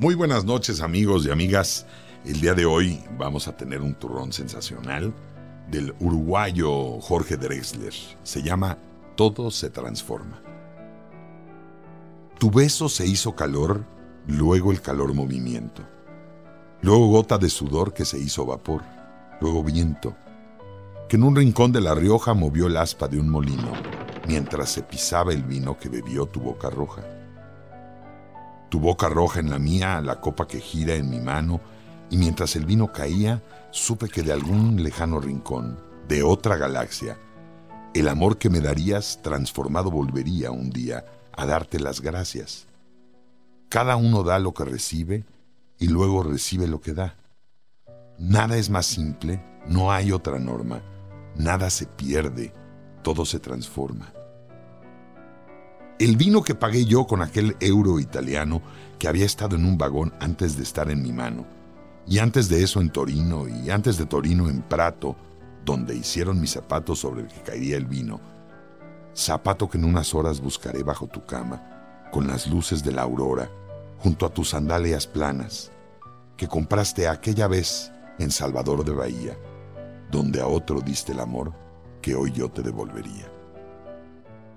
Muy buenas noches amigos y amigas. El día de hoy vamos a tener un turrón sensacional del uruguayo Jorge Drexler. Se llama Todo se transforma. Tu beso se hizo calor, luego el calor movimiento. Luego gota de sudor que se hizo vapor, luego viento, que en un rincón de La Rioja movió el aspa de un molino, mientras se pisaba el vino que bebió tu boca roja. Tu boca roja en la mía, la copa que gira en mi mano, y mientras el vino caía, supe que de algún lejano rincón, de otra galaxia, el amor que me darías transformado volvería un día a darte las gracias. Cada uno da lo que recibe y luego recibe lo que da. Nada es más simple, no hay otra norma, nada se pierde, todo se transforma. El vino que pagué yo con aquel euro italiano que había estado en un vagón antes de estar en mi mano, y antes de eso en Torino, y antes de Torino en Prato, donde hicieron mis zapatos sobre el que caería el vino, zapato que en unas horas buscaré bajo tu cama, con las luces de la aurora, junto a tus sandalias planas, que compraste aquella vez en Salvador de Bahía, donde a otro diste el amor que hoy yo te devolvería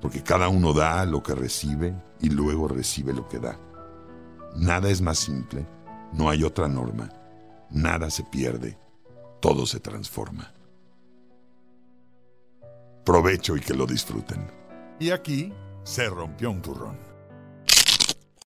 porque cada uno da lo que recibe y luego recibe lo que da. Nada es más simple, no hay otra norma, nada se pierde, todo se transforma. Provecho y que lo disfruten. Y aquí se rompió un turrón.